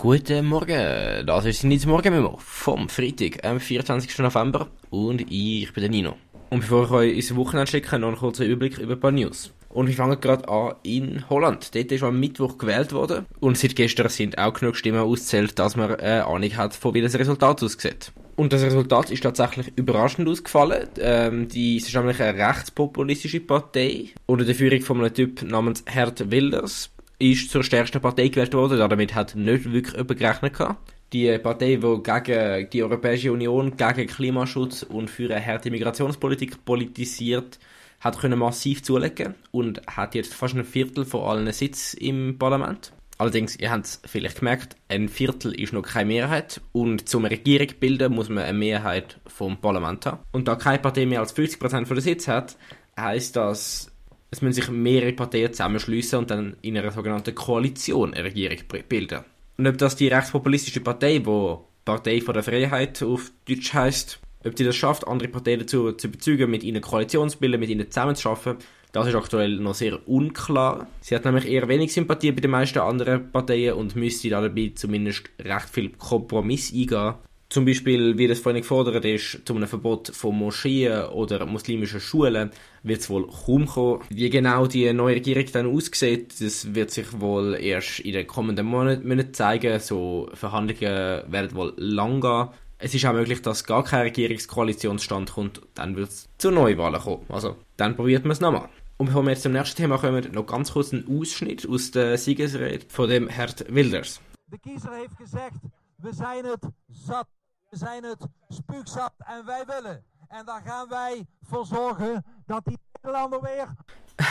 Guten Morgen, das ist nicht Morgenmemo vom Freitag, am 24. November und ich bin der Nino. Und bevor ich euch ins Wochenende schicke, noch einen kurzen Überblick über ein paar News. Und wir fangen gerade an in Holland. Dort ist am Mittwoch gewählt worden und seit gestern sind auch genug Stimmen ausgezählt, dass man eine Ahnung hat, von wie das Resultat aussieht. Und das Resultat ist tatsächlich überraschend ausgefallen. Ähm, die es ist nämlich eine rechtspopulistische Partei unter der Führung von einem Typ namens Herd Wilders ist zur stärksten Partei gewählt worden. Damit hat nicht wirklich jemand gerechnet. Die Partei, die gegen die Europäische Union, gegen Klimaschutz und für eine harte Migrationspolitik politisiert, hat können massiv zulegen und hat jetzt fast ein Viertel von allen Sitz im Parlament. Allerdings, ihr habt es vielleicht gemerkt, ein Viertel ist noch keine Mehrheit und zum Regierung bilden muss man eine Mehrheit vom Parlament haben. Und da keine Partei mehr als 50% von der Sitz hat, heißt das, es müssen sich mehrere Parteien zusammenschließen und dann in einer sogenannten Koalition eine Regierung bilden. Und ob das die rechtspopulistische Partei, wo Partei von der Freiheit auf Deutsch heißt, ob die das schafft, andere Parteien dazu zu bezeugen, mit ihnen Koalition zu bilden, mit ihnen zusammenzuarbeiten, das ist aktuell noch sehr unklar. Sie hat nämlich eher wenig Sympathie bei den meisten anderen Parteien und müsste dabei zumindest recht viel Kompromiss eingehen. Zum Beispiel, wie das vorhin gefordert ist, zu einem Verbot von Moscheen oder muslimischen Schulen, wird es wohl kaum kommen. Wie genau die neue Regierung dann aussieht, das wird sich wohl erst in den kommenden Monaten zeigen. So Verhandlungen werden wohl lang gehen. Es ist auch möglich, dass gar kein Regierungskoalitionsstand kommt, dann wird es zu Neuwahlen kommen. Also, dann probiert man es nochmal. Und bevor wir jetzt zum nächsten Thema kommen, noch ganz kurz einen Ausschnitt aus der Siegesrede von dem Herrn Wilders. Der Kiezer heeft gezegd, we zijn het zat, we zijn het spuugzat en wij willen. En daar gaan wij voor zorgen dat die Nederlander weer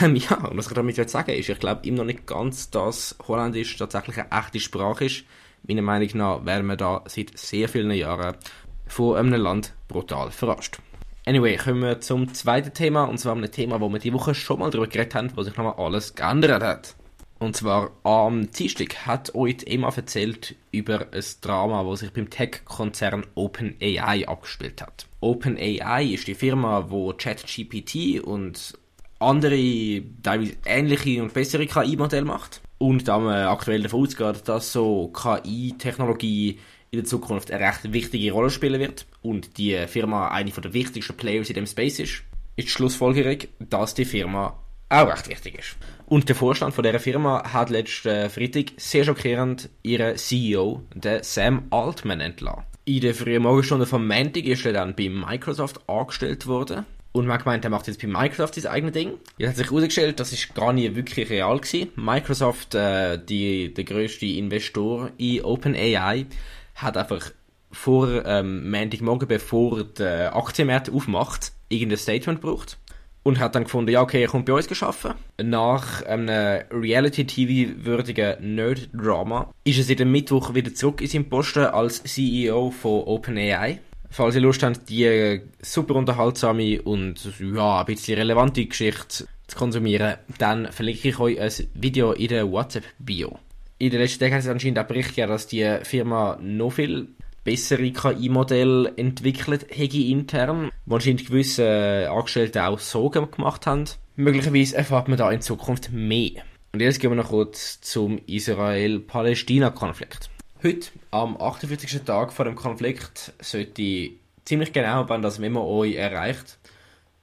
ähm, ja, und was ich damit sagen ist, ich glaube immer noch nicht ganz, dass Holländisch tatsächlich eine echte Sprache ist. Meiner Meinung nach werden wir da seit sehr vielen Jahren von einem Land brutal verarscht. Anyway, kommen wir zum zweiten Thema, und zwar einem Thema, wo wir die Woche schon mal darüber geredet haben, wo sich nochmal alles geändert hat. Und zwar am Dienstag hat euch Emma erzählt über ein Drama, das sich beim Tech-Konzern OpenAI abgespielt hat. OpenAI ist die Firma, wo ChatGPT und andere, teilweise ähnliche und bessere KI-Modelle macht. Und da man aktuell davon ausgeht, dass so KI-Technologie in der Zukunft eine recht wichtige Rolle spielen wird und die Firma eine der wichtigsten Players in dem Space ist, ist die Schlussfolgerung, dass die Firma auch recht wichtig ist. Und der Vorstand von dieser Firma hat letzten Freitag sehr schockierend ihren CEO, den Sam Altman, entlassen. In der frühen Morgenstunde vom Montag ist er dann bei Microsoft angestellt worden. Und man gemeint, er macht jetzt bei Microsoft sein eigenes Ding. Jetzt hat sich herausgestellt, das ist gar nie wirklich real gewesen. Microsoft, äh, die, der größte Investor in OpenAI, hat einfach vor ähm, Montagmorgen, bevor der Aktienmarkt aufmacht, irgendein Statement gebraucht und hat dann gefunden, ja okay, er kommt bei uns geschaffen. Nach einem Reality-TV-würdigen Nerd-Drama ist er seit dem Mittwoch wieder zurück in seinem Posten als CEO von OpenAI. Falls ihr Lust habt, die super unterhaltsame und ja, ein bisschen relevante Geschichte zu konsumieren, dann verlinke ich euch ein Video in der WhatsApp-Bio in den letzten Tagen hat es anscheinend auch Bericht gegeben, dass die Firma noch viel bessere KI-Modelle entwickelt hätte intern, wo anscheinend gewisse äh, Angestellte auch Sorgen gemacht haben. Möglicherweise erfahrt man da in Zukunft mehr. Und jetzt gehen wir noch kurz zum Israel-Palästina-Konflikt. Heute, am 48. Tag vor dem Konflikt, sollte ziemlich genau, wenn das Memo euch erreicht,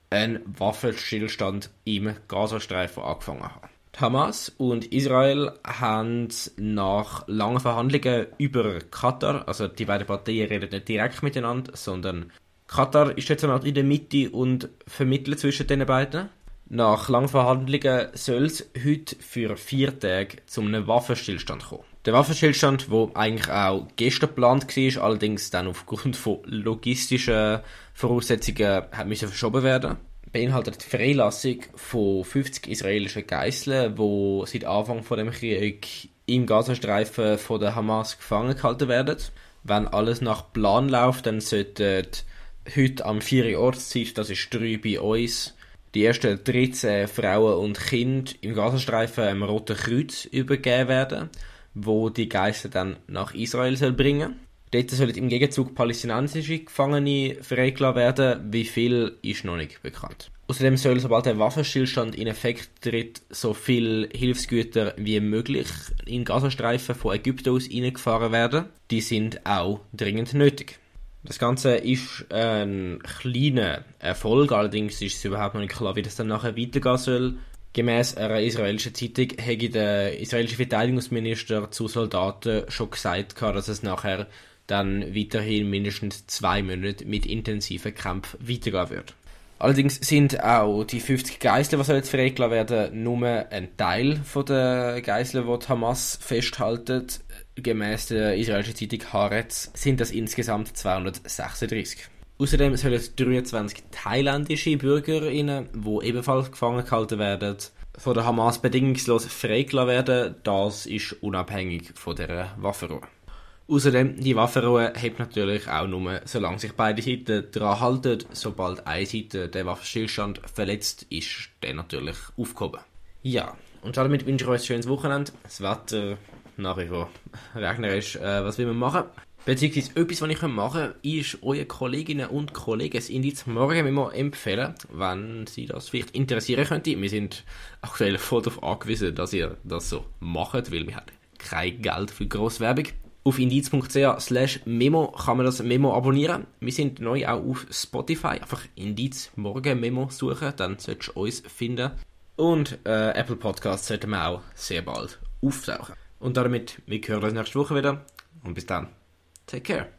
ein Waffenstillstand im Gazastreifen angefangen haben. Hamas und Israel haben nach langen Verhandlungen über Katar, also die beiden Parteien reden nicht direkt miteinander, sondern Katar ist jetzt in der Mitte und vermittelt zwischen den beiden. Nach langen Verhandlungen soll es heute für vier Tage zu einem Waffenstillstand kommen. Der Waffenstillstand, der eigentlich auch gestern geplant war, allerdings dann aufgrund von logistischen Voraussetzungen hat müssen verschoben werden beinhaltet die Freilassung von 50 israelischen Geiseln, die seit Anfang von dem Krieg im Gazastreifen von der Hamas gefangen gehalten werden. Wenn alles nach Plan läuft, dann sollten heute am 4 Uhr Ortszeit, das ist 3 bei uns, die ersten 13 Frauen und Kinder im Gazastreifen einem Roten Kreuz übergeben werden, wo die Geiseln dann nach Israel soll bringen Dort sollen im Gegenzug palästinensische Gefangene freigelassen werden. Wie viel ist noch nicht bekannt. Außerdem soll, sobald der Waffenstillstand in Effekt tritt, so viel Hilfsgüter wie möglich in Gazastreifen von Ägypten aus eingefahren werden. Die sind auch dringend nötig. Das Ganze ist ein kleiner Erfolg, allerdings ist es überhaupt noch nicht klar, wie das dann nachher weitergehen soll. Gemäß einer israelischen Zeitung hätte der israelische Verteidigungsminister zu Soldaten schon gesagt, dass es nachher dann weiterhin mindestens zwei Monate mit intensiven Kämpfen weitergehen wird. Allerdings sind auch die 50 Geiseln, die jetzt freigelassen werden, nur ein Teil der Geiseln, die, die Hamas festhalten. Gemäß der israelischen Zeitung Haaretz sind das insgesamt 236. Außerdem sollen 23 thailändische Bürgerinnen, die ebenfalls gefangen gehalten werden, von der Hamas bedingungslos freigelassen werden. Das ist unabhängig von der Waffenruhe. Außerdem, die Waffenruhe hebt natürlich auch nur, solange sich beide Seiten daran halten. Sobald eine Seite den Waffenstillstand verletzt, ist der natürlich aufgehoben. Ja, und damit wünsche ich euch ein schönes Wochenende. Das Wetter nach wie vor regnerisch. Äh, was will man machen? Beziehungsweise etwas, was ich machen kann, ist euren Kolleginnen und Kollegen das Indiz morgen immer empfehlen, wenn sie das vielleicht interessieren könnte. Wir sind aktuell voll darauf angewiesen, dass ihr das so macht, weil wir haben kein Geld für Grosswerbung. Auf indiz.ch slash Memo kann man das Memo abonnieren. Wir sind neu auch auf Spotify. Einfach Indiz Morgen Memo suchen, dann solltest du uns finden. Und äh, Apple Podcasts sollten wir auch sehr bald auftauchen. Und damit, wir hören uns nächste Woche wieder. Und bis dann. Take care.